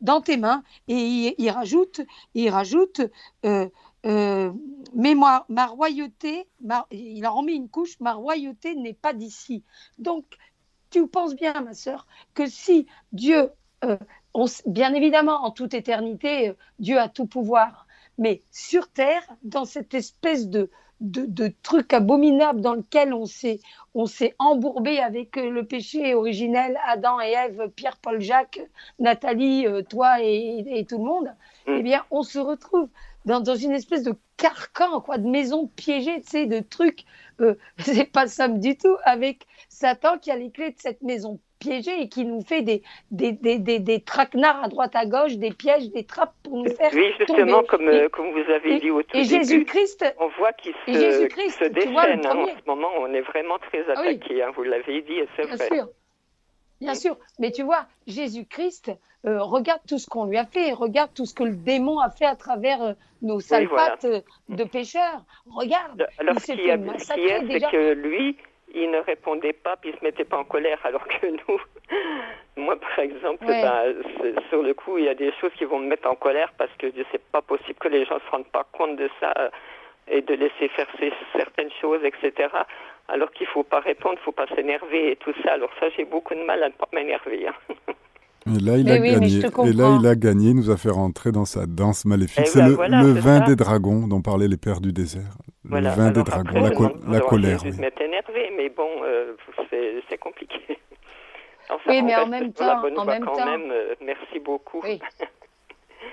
dans tes mains. Et il, rajoute, il rajoute euh, mais moi, ma royauté, il a remis une couche, ma royauté n'est pas d'ici. Donc, tu penses bien, ma sœur, que si Dieu, euh, bien évidemment, en toute éternité, euh, Dieu a tout pouvoir, mais sur terre, dans cette espèce de, de, truc abominable dans lequel on s'est, on s'est embourbé avec le péché originel, Adam et Ève, Pierre, Paul, Jacques, Nathalie, toi et, tout le monde, mm. eh bien, on se retrouve dans, dans, une espèce de carcan, quoi, de maison piégée, tu sais, de trucs. Euh, c'est pas simple du tout avec Satan qui a les clés de cette maison piégée et qui nous fait des, des, des, des, des traquenards à droite à gauche, des pièges, des trappes pour nous faire. Oui, justement, comme, euh, comme vous avez dit au tout et Jésus-Christ, on voit qu'il se, se déchaîne. Hein, en ce moment, on est vraiment très ah attaqué, hein, vous l'avez dit, et c'est vrai. Sûr. Bien sûr, mais tu vois, Jésus-Christ, euh, regarde tout ce qu'on lui a fait, regarde tout ce que le démon a fait à travers euh, nos sales pattes euh, de pécheurs. Regarde, alors, il s'est fait massacrer déjà. que lui, il ne répondait pas, puis il se mettait pas en colère, alors que nous, moi par exemple, bah, sur le coup, il y a des choses qui vont me mettre en colère parce que c'est pas possible que les gens se rendent pas compte de ça et de laisser faire certaines choses, etc alors qu'il ne faut pas répondre, il ne faut pas s'énerver et tout ça. Alors ça, j'ai beaucoup de mal à ne pas m'énerver. Hein. Et là, il a gagné. Et là, il a gagné, nous a fait rentrer dans sa danse maléfique. Eh c'est ben le, vin des dragons dont parlaient les pères du désert. Le vin des dragons, la, colère. Je vais énervé, mais bon, euh, c'est compliqué. oui, mais en même temps, en même temps, même, euh, merci beaucoup. Oui.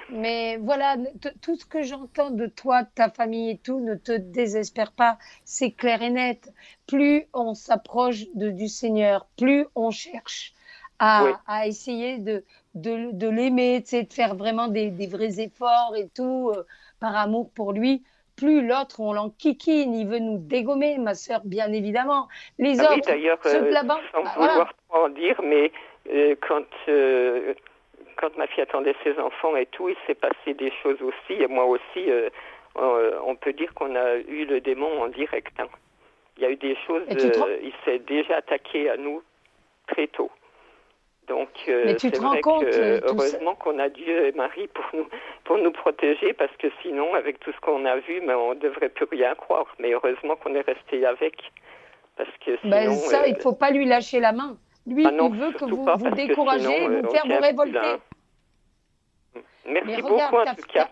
Mais voilà, tout ce que j'entends de toi, de ta famille et tout, ne te désespère pas. C'est clair et net. Plus on s'approche du Seigneur, plus on cherche à, à essayer de, de, de l'aimer, de faire vraiment des, des, vrais efforts et tout, euh, par amour pour lui. Plus l'autre, on l'enquiquine, il veut nous dégommer, ma sœur, bien évidemment. Les ah autres, oui, ceux de la banque. Sans bah, vouloir en dire, mais euh, quand euh, quand ma fille attendait ses enfants et tout, il s'est passé des choses aussi. Et moi aussi, euh, euh, on peut dire qu'on a eu le démon en direct. Hein. Il y a eu des choses, euh, il s'est déjà attaqué à nous très tôt. Donc, c'est vrai que, heureusement qu'on a Dieu et Marie pour nous, pour nous protéger, parce que sinon, avec tout ce qu'on a vu, mais on ne devrait plus rien croire. Mais heureusement qu'on est resté avec. Parce que ben, sinon, ça, il ne faut pas lui lâcher la main. Lui, ah il veut que vous vous découragez, vous faire vous révolter. Merci beaucoup en tout cas.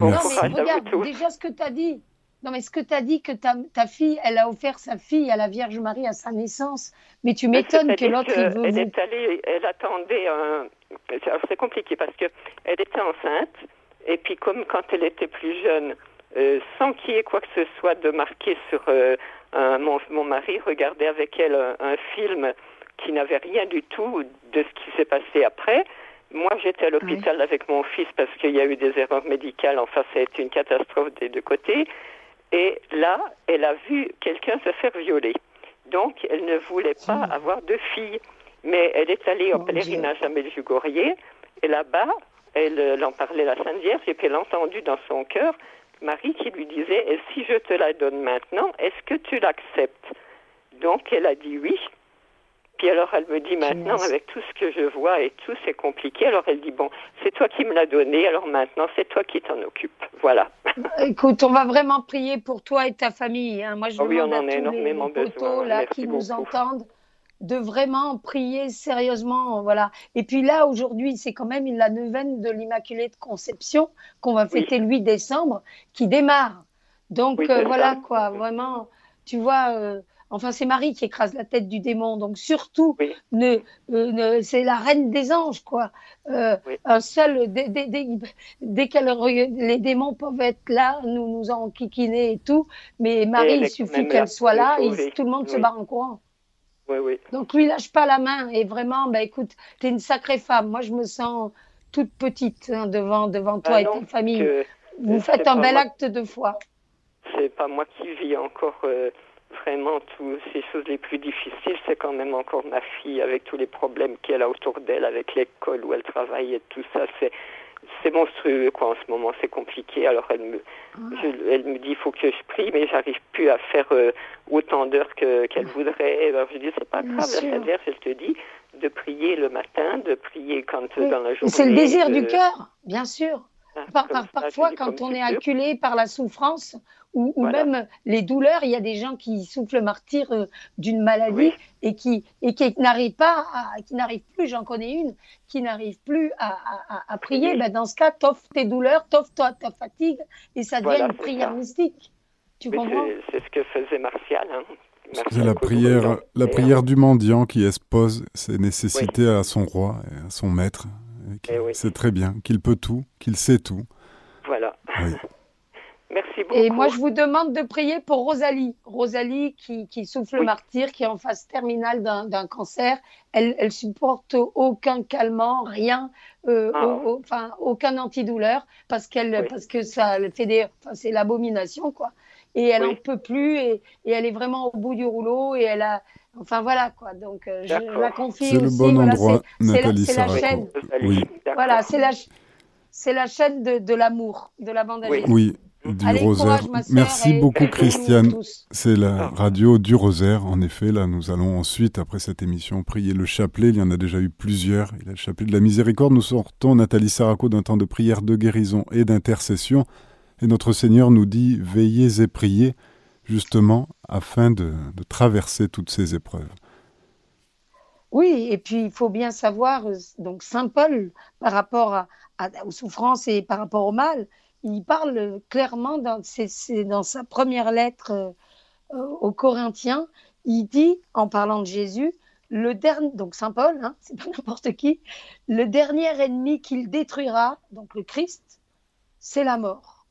non, mais regarde, déjà ce que tu as dit. Non, mais ce que tu as dit que ta, ta, fille, elle a offert sa fille à la Vierge Marie à sa naissance. Mais tu m'étonnes que l'autre. Elle est allée, elle attendait un. C'est compliqué parce que elle était enceinte. Et puis, comme quand elle était plus jeune, euh, sans qu'il y ait quoi que ce soit de marqué sur. Euh, un, mon, mon, mari regardait avec elle un film qui n'avait rien du tout de ce qui s'est passé après. Moi, j'étais à l'hôpital avec mon fils parce qu'il y a eu des erreurs médicales. Enfin, ça a été une catastrophe des deux côtés. Et là, elle a vu quelqu'un se faire violer. Donc, elle ne voulait pas avoir de fille. Mais elle est allée au pèlerinage à Medjugorje. Et là-bas, elle, en parlait à la Sainte Vierge. Et puis, elle a entendu dans son cœur Marie qui lui disait Et si je te la donne maintenant, est-ce que tu l'acceptes? Donc, elle a dit oui. Puis alors elle me dit maintenant, avec tout ce que je vois et tout, c'est compliqué. Alors elle dit, bon, c'est toi qui me l'as donné, alors maintenant c'est toi qui t'en occupes. Voilà. Écoute, on va vraiment prier pour toi et ta famille. Hein. Moi, je oh oui, on en a énormément les, besoin. là qui nous entendent de vraiment prier sérieusement, voilà. Et puis là, aujourd'hui, c'est quand même la neuvaine de l'Immaculée de Conception qu'on va fêter le 8 décembre, qui démarre. Donc euh, voilà quoi, vraiment, tu vois, euh, Enfin, c'est Marie qui écrase la tête du démon. Donc, surtout, euh, ne, c'est la reine des anges, quoi. Euh, un seul, dès, dès, dès, les démons peuvent être là, nous nous enquiquiner et tout. Mais Marie, il suffit qu'elle soit là et tout le monde se barre en courant. Oui, oui. Donc, lui lâche pas la main. Et vraiment, bah, écoute, tu es une sacrée femme. Moi, je me sens toute petite hein, devant, devant toi ah et ta famille. Vous faites un bel acte de foi. C'est pas moi qui vis encore. Euh, vraiment toutes ces choses les plus difficiles, c'est quand même encore ma fille avec tous les problèmes qu'elle a autour d'elle, avec l'école où elle travaille et tout ça. C'est c'est monstrueux quoi en ce moment, c'est compliqué. Alors elle me, elle me dit il faut que je prie, mais j'arrive plus à faire euh, autant d'heures que qu'elle voudrait. Alors je dis c'est pas grave, la Vierge elle te dit de prier le matin, de prier quand dans la journée. C'est le désir du cœur, bien sûr. Par, parfois, quand on est acculé par la souffrance ou, même les douleurs, il y a des gens qui souffrent le martyr euh, d'une maladie et qui, et qui n'arrivent pas, à, qui n'arrivent plus, j'en connais une, qui n'arrive plus à, à, prier. Ben dans ce cas, t'offres tes douleurs, t'offres ta, ta fatigue et ça devient une prière mystique. Tu comprends C'est ce que faisait Martial. Hein. C'est la prière, la prière du mendiant qui expose ses nécessités à son roi et à son maître. Eh c'est très bien, qu'il peut tout, qu'il sait tout. Voilà. Merci beaucoup. Et moi, je vous demande de prier pour Rosalie. Rosalie qui, qui souffle le martyr, qui est en phase terminale d'un cancer. Elle, elle supporte aucun calmant, rien, euh, ah. enfin aucun antidouleur, parce qu'elle, parce que ça fait des, enfin, c'est l'abomination quoi. Et elle n'en peut plus et, et, elle est vraiment au bout du rouleau et elle a, Enfin voilà quoi. Donc euh, je la confie C'est le bon endroit, Nathalie C'est la, chaîne. Oui. Voilà, c'est la, c'est la chaîne de, l'amour, de la bande Oui, du rosaire. Merci beaucoup Christiane. C'est la radio du rosaire. En effet, là nous allons ensuite, après cette émission, prier le chapelet. Il y en a déjà eu plusieurs. Il y a le chapelet de la miséricorde. Nous sortons, Nathalie Saraco, d'un temps de prière, de guérison et d'intercession. Et notre Seigneur nous dit, veillez et priez justement afin de, traverser toutes ces épreuves. Oui, et puis il faut bien savoir, donc Saint Paul, par rapport aux souffrances et par rapport au mal, il parle clairement dans, sa première lettre aux Corinthiens, il dit, en parlant de Jésus, le dernier, donc Saint Paul, hein, c'est pas n'importe qui, le dernier ennemi qu'il détruira, donc le Christ, c'est la mort.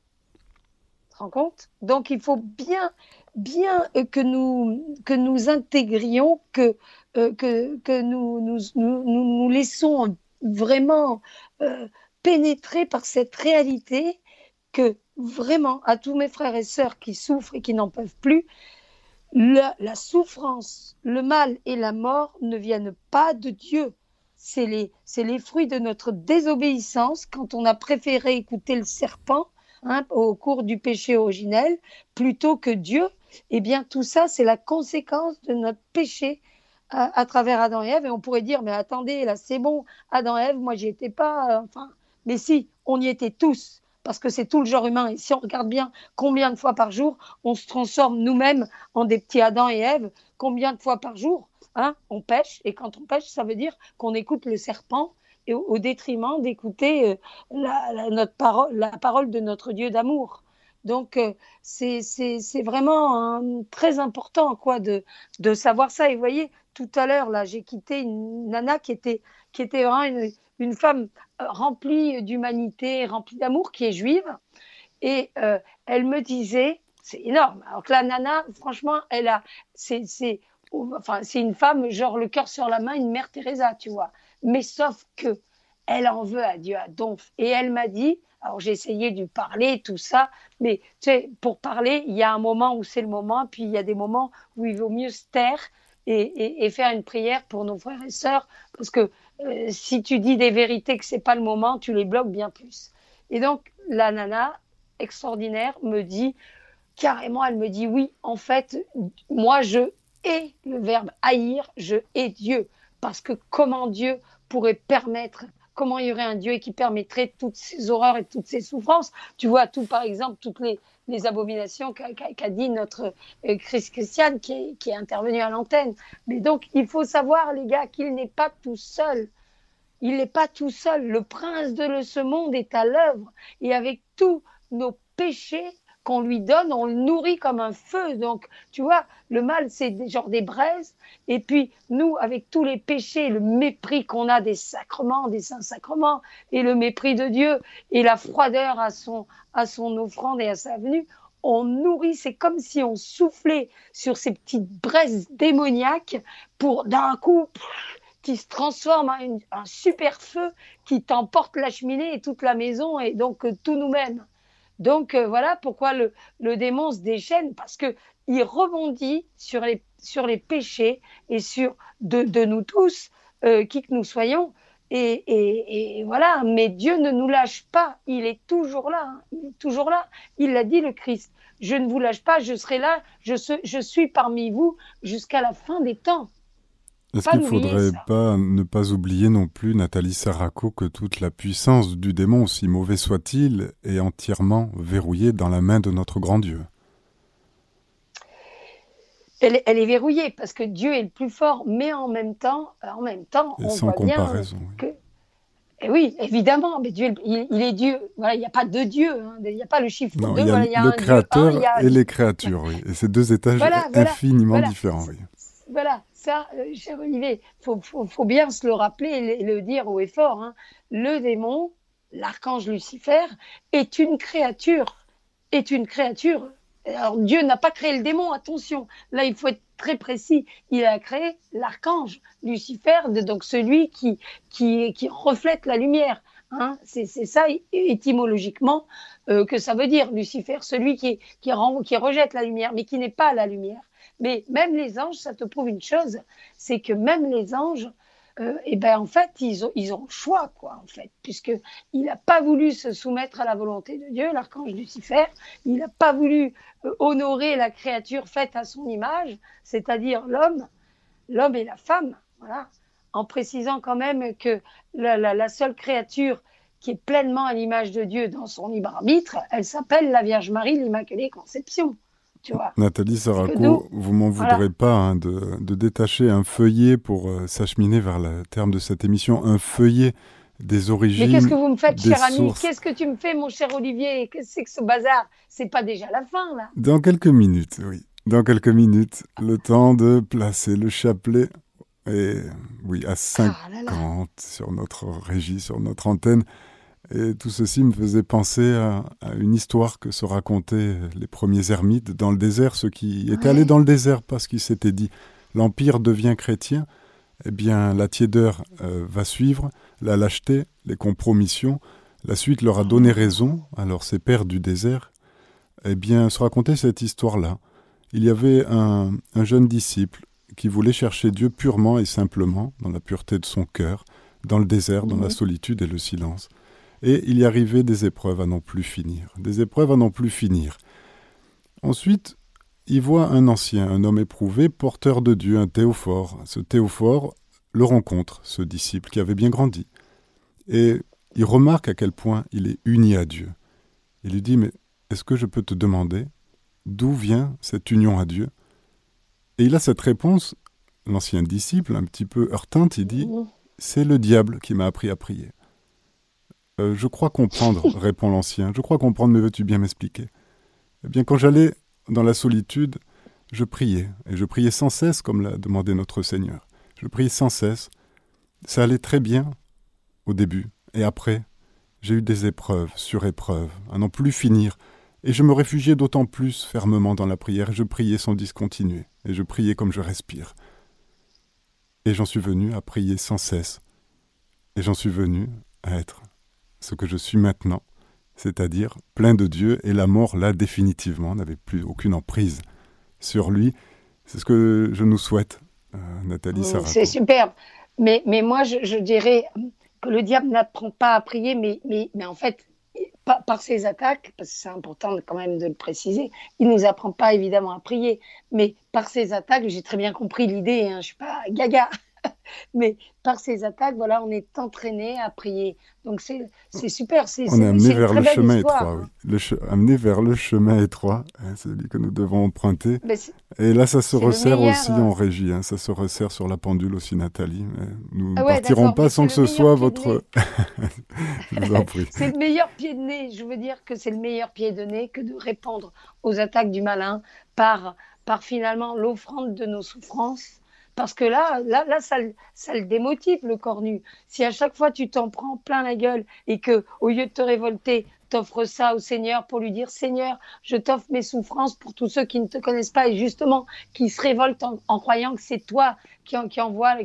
Tu te rends compte? Donc il faut bien, bien que nous, que nous intégrions, que, euh, que, que nous, nous, nous, nous, laissons vraiment euh, pénétrer par cette réalité que vraiment, à tous mes frères et sœurs qui souffrent et qui n'en peuvent plus, la, souffrance, le mal et la mort ne viennent pas de Dieu. C'est les, fruits de notre désobéissance quand on a préféré écouter le serpent hein, au cours du péché originel plutôt que Dieu. Eh bien, tout ça, c'est la conséquence de notre péché à, à, travers Adam et Ève. Et on pourrait dire, mais attendez, là, c'est bon, Adam et Ève, moi, j'y étais pas. Euh, enfin, mais si, on y était tous parce que c'est tout le genre humain. Et si on regarde bien combien de fois par jour on se transforme nous-mêmes en des petits Adam et Ève, combien de fois par jour hein, on pêche, et quand on pêche, ça veut dire qu'on écoute le serpent et au, détriment d'écouter euh, la, notre parole, la parole de notre Dieu d'amour. Donc euh, c'est vraiment hein, très important quoi de, de savoir ça. Et vous voyez, tout à l'heure là, j'ai quitté une nana qui était qui était vraiment une, une femme euh, remplie d'humanité, remplie d'amour, qui est juive. Et euh, elle me disait, c'est énorme. Alors que la nana, franchement, elle a, c'est, c'est, enfin, c'est une femme, genre le cœur sur la main, une mère Teresa, tu vois. Mais sauf que elle en veut à Dieu à donf. Et elle m'a dit, alors j'ai essayé de parler, tout ça, mais tu sais, pour parler, il y a un moment où c'est le moment, puis il y a des moments où il vaut mieux se taire et, et, faire une prière pour nos frères et sœurs, parce que euh, si tu dis des vérités que c'est pas le moment, tu les bloques bien plus. Et donc la nana extraordinaire me dit carrément, elle me dit oui, en fait, moi je hais le verbe haïr, je hais Dieu parce que comment Dieu pourrait permettre comment il y aurait un Dieu qui permettrait toutes ces horreurs et toutes ces souffrances. Tu vois, tout par exemple, toutes les, les abominations qu'a dit notre euh, Chris Christiane qui est, qui est intervenu à l'antenne. Mais donc, il faut savoir, les gars, qu'il n'est pas tout seul. Il n'est pas tout seul. Le prince de ce monde est à l'œuvre. Et avec tous nos péchés, qu'on lui donne, on le nourrit comme un feu. Donc, tu vois, le mal, c'est genre des braises. Et puis, nous, avec tous les péchés, le mépris qu'on a des sacrements, des saints sacrements, et le mépris de Dieu, et la froideur à son, à son offrande et à sa venue, on nourrit, c'est comme si on soufflait sur ces petites braises démoniaques pour d'un coup qui se transforme en un super feu qui t'emporte la cheminée et toute la maison et donc tout nous-mêmes. Donc euh, voilà pourquoi le, démon se déchaîne, parce que il rebondit sur les, sur les péchés et sur de, nous tous, euh, qui que nous soyons. Et, voilà, mais Dieu ne nous lâche pas, il est toujours là, hein. il est toujours là. Il l'a dit le Christ, je ne vous lâche pas, je serai là, je, je suis parmi vous jusqu'à la fin des temps. Est-ce qu'il ne faudrait pas ne pas oublier non plus, Nathalie Saraco, que toute la puissance du démon, aussi mauvais soit-il, est entièrement verrouillée dans la main de notre grand Dieu? Elle, est verrouillée parce que Dieu est le plus fort, mais en même temps, en même temps, on sans voit comparaison, bien que et oui, évidemment, mais Dieu, il, est Dieu. Voilà, il n'y a pas de Dieu, hein. il n'y a pas le chiffre non, Il y a, le créateur et les créatures, oui. Et c'est deux étages infiniment différents. Oui. Voilà, ça, euh, cher Olivier, il faut, bien se le rappeler et le, dire haut et fort. Hein. Le démon, l'archange Lucifer, est une créature. Est une créature. Alors Dieu n'a pas créé le démon, attention. Là, il faut être très précis. Il a créé l'archange Lucifer, donc celui qui, qui, reflète la lumière. Hein. C'est ça étymologiquement euh, que ça veut dire, Lucifer, celui qui, qui rejette la lumière, mais qui n'est pas la lumière. Mais même les anges, ça te prouve une chose, c'est que même les anges, euh, eh ben en fait, ils ont, ils choix, quoi, en fait, puisqu'il n'a pas voulu se soumettre à la volonté de Dieu, l'archange Lucifer, il n'a pas voulu euh, honorer la créature faite à son image, c'est-à-dire l'homme, l'homme et la femme, en précisant quand même que la seule créature qui est pleinement à l'image de Dieu dans son libre arbitre, elle s'appelle la Vierge Marie, l'Immaculée Conception. Tu vois. Nathalie Saraco, vous m'en voudrez pas hein, de, de, détacher un feuillet pour euh, s'acheminer vers le terme de cette émission, un feuillet des origines. Mais qu'est-ce que vous me faites, cher ami Qu'est-ce que tu me fais, mon cher Olivier? Qu'est-ce que c'est que ce bazar? C'est pas déjà la fin, là Dans quelques minutes, oui. Dans quelques minutes, le temps de placer le chapelet. Et oui, à 50 ah sur notre régie, sur notre antenne. Et tout ceci me faisait penser à, une histoire que se racontaient les premiers ermites dans le désert, ceux qui étaient allés dans le désert parce qu'ils s'étaient dit l'Empire devient chrétien, eh bien la tiédeur euh, va suivre, la lâcheté, les compromissions, la suite leur a donné raison, alors ces pères du désert, eh bien se racontait cette histoire-là. Il y avait un, un jeune disciple qui voulait chercher Dieu purement et simplement, dans la pureté de son cœur, dans le désert, dans la solitude et le silence. Et il y arrivait des épreuves à n'en plus finir, des épreuves à n'en plus finir. Ensuite, il voit un ancien, un homme éprouvé, porteur de Dieu, un théophore. Ce théophore le rencontre, ce disciple qui avait bien grandi. Et il remarque à quel point il est uni à Dieu. Il lui dit, mais est-ce que je peux te demander d'où vient cette union à Dieu? Et il a cette réponse, l'ancien disciple, un petit peu heurtante, il dit, c'est le diable qui m'a appris à prier. Euh, je crois comprendre, répond l'ancien. Je crois comprendre, mais veux-tu bien m'expliquer? Eh bien, quand j'allais dans la solitude, je priais, et je priais sans cesse, comme l'a demandé notre Seigneur. Je priais sans cesse. Ça allait très bien au début, et après, j'ai eu des épreuves sur épreuves, à n'en plus finir, et je me réfugiais d'autant plus fermement dans la prière, et je priais sans discontinuer, et je priais comme je respire. Et j'en suis venu à prier sans cesse, et j'en suis venu à être ce que je suis maintenant, c'est-à-dire plein de Dieu, et la mort, là, définitivement, n'avait plus aucune emprise sur lui. C'est ce que je nous souhaite, euh, Nathalie Sarah. C'est superbe. Mais, mais moi, je, dirais que le diable n'apprend pas à prier, mais, mais, mais en fait, par, par ses attaques, parce que c'est important quand même de le préciser, il ne nous apprend pas évidemment à prier, mais par ses attaques, j'ai très bien compris l'idée, hein, je ne suis pas gaga, mais par ces attaques, voilà, on est entraîné à prier. Donc c'est super. on est amené vers le chemin étroit, oui. le amené vers le chemin étroit, hein, c'est celui que nous devons emprunter. Et là, ça se resserre aussi en euh, régie, hein, ça se resserre sur la pendule aussi, Nathalie. nous ah ne partirons pas sans que ce soit votre. c'est le meilleur pied de nez. Je veux dire que c'est le meilleur pied de nez que de répondre aux attaques du malin par, par finalement l'offrande de nos souffrances parce que là, là, là ça, le démotive, le cornu. Si à chaque fois tu t'en prends plein la gueule et que, au lieu de te révolter, t'offres ça au Seigneur pour lui dire Seigneur, je t'offre mes souffrances pour tous ceux qui ne te connaissent pas et justement qui se révoltent en, croyant que c'est toi qui, envoie,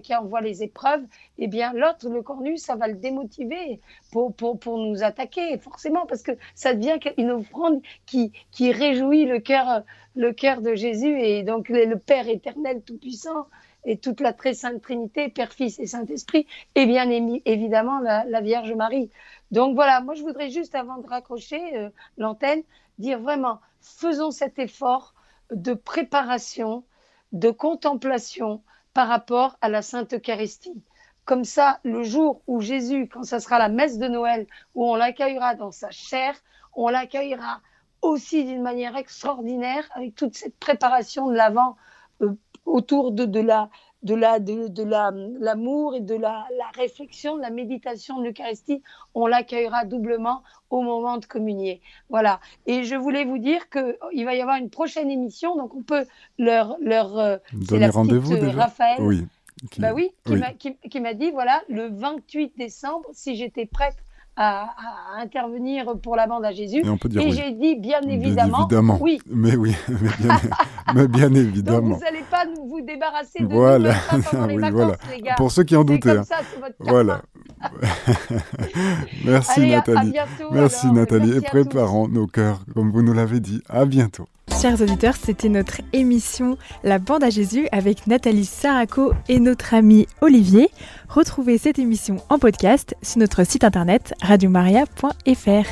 les épreuves, eh bien l'autre, le cornu, ça va le démotiver pour, nous attaquer, forcément, parce que ça devient une offrande qui, réjouit le cœur de Jésus et donc le Père éternel tout-puissant et toute la très sainte Trinité, Père, Fils et Saint-Esprit, et bien évidemment la, Vierge Marie. Donc voilà, moi je voudrais juste, avant de raccrocher euh, l'antenne, dire vraiment, faisons cet effort de préparation, de contemplation par rapport à la Sainte Eucharistie. Comme ça, le jour où Jésus, quand ça sera la messe de Noël, où on l'accueillera dans sa chair, on l'accueillera aussi d'une manière extraordinaire avec toute cette préparation de l'avant euh, autour de, de la de la de, de l'amour et de la, la, réflexion, de la méditation de l'Eucharistie, on l'accueillera doublement au moment de communier. Voilà. Et je voulais vous dire que il va y avoir une prochaine émission, donc on peut leur leur euh, donner rendez-vous euh, Raphaël. Oui. Qui... Bah oui, qui m'a dit voilà le 28 décembre si j'étais prête à, intervenir pour la bande à Jésus. Et, j'ai dit bien évidemment, oui. Mais oui, mais bien, évidemment. Donc vous n'allez pas vous débarrasser de voilà. nous les vacances, les gars. Pour ceux qui en doutaient. Comme hein. ça, votre voilà. Merci Nathalie. Merci Nathalie. et préparons nos cœurs, comme vous nous l'avez dit. À bientôt. Chers auditeurs, c'était notre émission La Bande à Jésus avec Nathalie Saraco et notre ami Olivier. Retrouvez cette émission en podcast sur notre site internet radiomaria.fr.